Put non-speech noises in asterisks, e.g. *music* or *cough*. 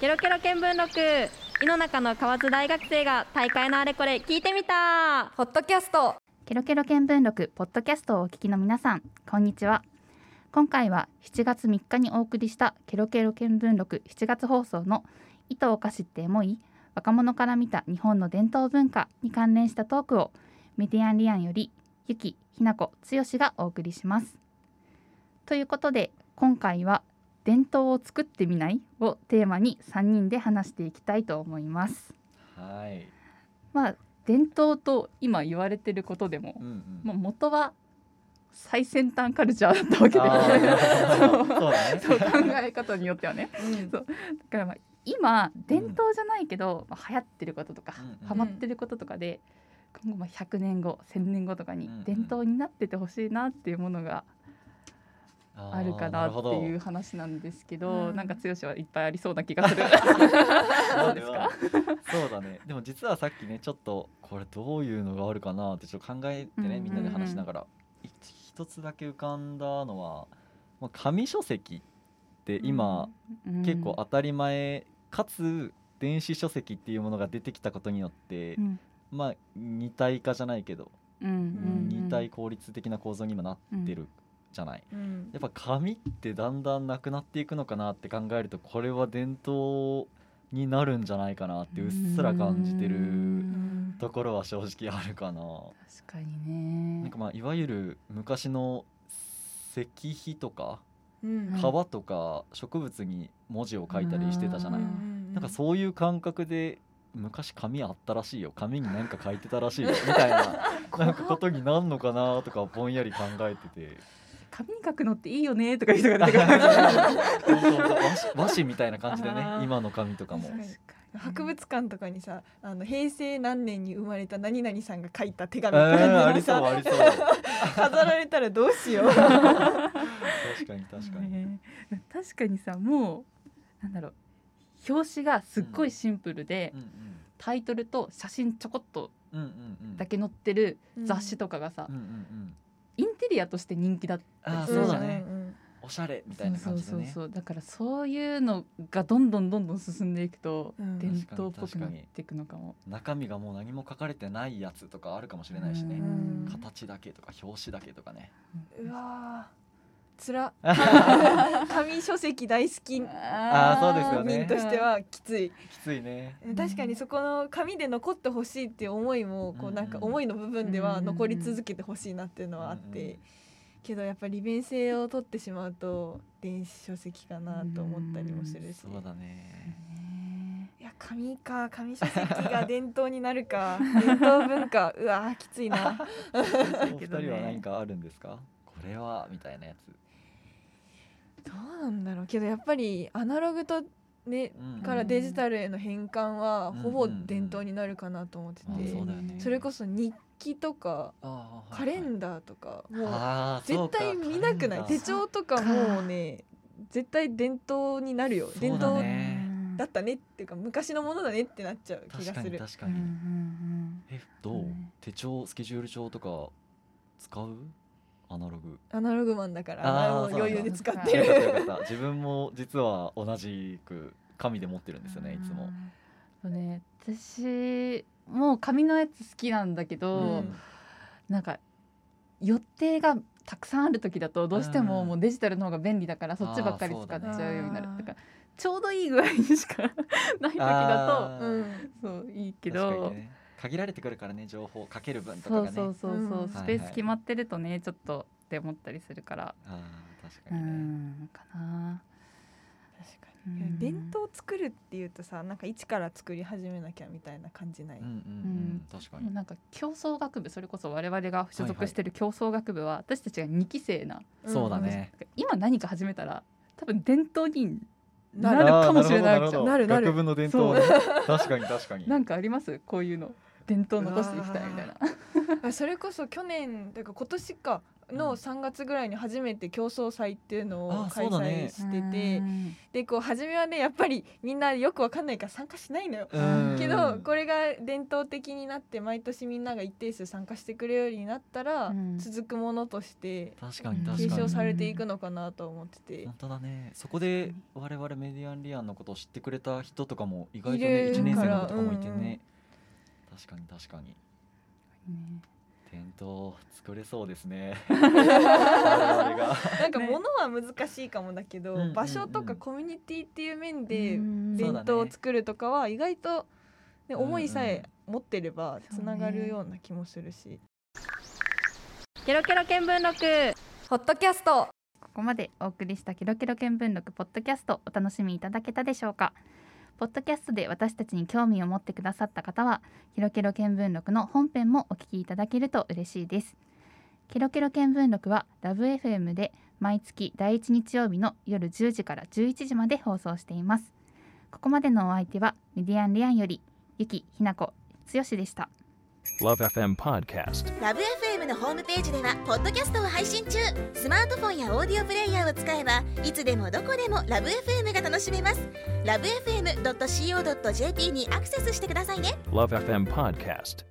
ケロケロ見聞録。井の中の河津大学生が大会のあれこれ聞いてみた。ポッドキャスト。ケロケロ見聞録ポッドキャストをお聞きの皆さんこんにちは。今回は7月3日にお送りしたケロケロ見聞録7月放送の糸をかしってエモい若者から見た日本の伝統文化に関連したトークをメディアンリアンよりゆきひなこつよしがお送りします。ということで今回は伝統を作ってみないをテーマに3人で話していきたいと思います。はい。まあ伝統と今言われてることでもうんうん。まあ、元は最先端カルチャーだったわけで。あー。*laughs* そうだね。考え方によってはね。そう。だからまあ今伝統じゃないけど、まあ、流行ってることとか、うんうん。ハマってることとかで今後まあ100年後1000年後とかにうんうん。伝統になっててほしいなっていうものがあーあるかなっていう話なんですけどうん。なんか剛はいっぱいありそうな気がする。*laughs* どうですか？そうだね。でも実はさっきねちょっとこれどういうのがあるかなってちょっと考えてね、うんみんなで話しながら。一一つだけ浮かんだのは、まあ、紙書籍って今、うん。結構当たり前かつ電子書籍っていうものが出てきたことによって、うん。まあ二体化じゃないけど、うんうん二体効率的な構造に今なってるじゃない。うん。やっぱ紙ってだんだんなくなっていくのかなって考えるとこれは伝統になるんじゃないかなってうっすら感じてうるん。ところは正直あるかな。確かにね。なんかまあいわゆる昔の石碑とかうん。川とか植物に文字を書いたりしてたじゃない。なんかそういう感覚で昔紙あったらしいよ。紙に何か書いてたらしいよ。*laughs* みたいななんかことになんのかなとかぼんやり考えてて紙に書くのっていいよねとかいう人が出てくる *laughs* 和紙みたいな感じでね。今の紙とかも。確かに。博物館とかにさあの平成何年に生まれた何々さんが書いた手え紙みたいー、なのありそうさありそう。飾られたらどうしよう。確かに確かに、ね。確かにさもうなんだろう表紙がすっごいシンプルで、うんタイトルと写真ちょこっとだけ載ってる雑誌とかがさ、うんうんうんインテリアとして人気だったりあそうだね。んんおしゃれみたいな感じでね。そうそうそう。だからそういうのがどんどんどんどん進んでいくと、うん。伝統っぽくなっていくのかも。中身がもう何も書かれてないやつとかあるかもしれないしねうん形だけとか表紙だけとかねうわーつら。*laughs* 紙書籍大好き。あーそうですよね。民としてはきつい。きついね。確かにそこの紙で残ってほしいっていう思いもこうなんかうん思いの部分では残り続けてほしいなっていう。のはあってけどやっぱ利便性を取ってしまうと電子書籍かなと思ったりもするし。そうだね。いや紙か。紙書籍が伝統になるか。伝統文化。うわーきついな。お二人は *laughs* 何かあるんですか？これはみたいなやつどうなんだろうけどやっぱりアナログとねうん。からデジタルへの変換はうん。ほぼ伝統になるかなと思ってあてそうだよね。それこそ日記とかカレダンダーとかもう絶対見なくない。手帳とかもうね絶対伝統になるよ。伝統ね。だったねっていうか昔のものだねってなっちゃう気がする。確かに。うん。えどう？うん。手帳スケジュール帳とか使う？アナログ。アナログマンだから余裕で使っあてる。自分も実は同じく紙で持ってるんですよねいつも。そうね私もう紙のやつ好きなんだけど、うん。なんか予定がたくさんある時だとどうしてもうん。もうデジタルの方が便利だからそっちばっかり使っちゃうようになるあーそうだね。だからちょうどいい具合にしかない時だあー。うんとそういいけど、確かにね限られてくるからね情報かける分とかそうそうそうそう、うん。スペース決まってるとねちょっとって思ったりするから、あー確うかにね。んかな。確かうにん。伝統作るっていうとさなんか一から作り始めなきゃみたいな感じない？うんうんうん。確かに。なんか競争学部それこそ我々が所属してる競争学部は私たちが2期生な、そうだね。今何か始めたら多分伝統にななる。かもしれないあーるほどなるなる。学部の伝統ね。確かに確かに。なんかあります？こういうの伝統残していきたいみたいな。あそれこそ去年てか今年かの3月ぐらいに初めて競争祭っていうのをあ開催してて、うん。でこう初めはねやっぱりみんなよくわかんないから参加しないのよ。うん。けどこれが伝統的になって毎年みんなが一定数参加してくれるようになったら、うん。続くものとして継承されていくのかなと思ってて、本当だね。そこで我々メディアンリアンのことを知ってくれた人とかも意外といねる1年生の子とかもいてからうん。うんね確かに確かに。ね。伝統作れそうですね。*laughs* なんか物は難しいかもだけど、うんうんうん。場所とかコミュニティっていう面でうん伝そうだね統を作るとかは意外と、ね、思いさえ持ってればつながるような気もするし。ケロケロ見聞録。ホットキャスト。ここまでお送りしたケロケロ見聞録ポッドキャストお楽しみいただけたでしょうか？ポッドキャストで私たちに興味を持ってくださった方はケロケロ見聞録の本編もお聞きいただけると嬉しいです。ケロケロ見聞録はラブ f m で毎月第1日曜日の夜10時から11時まで放送しています。ここまでのお相手はメディアンリアンよりゆきひなこつよしでした。Love FM Podcast. ラブ f m のホームページではポッドキャストを配信中スマートフォンやオーディオプレイヤーを使えばいつでもどこでもラブ f m が楽しめますラブ FM.co.jp にアクセスしてくださいね Love FM Podcast.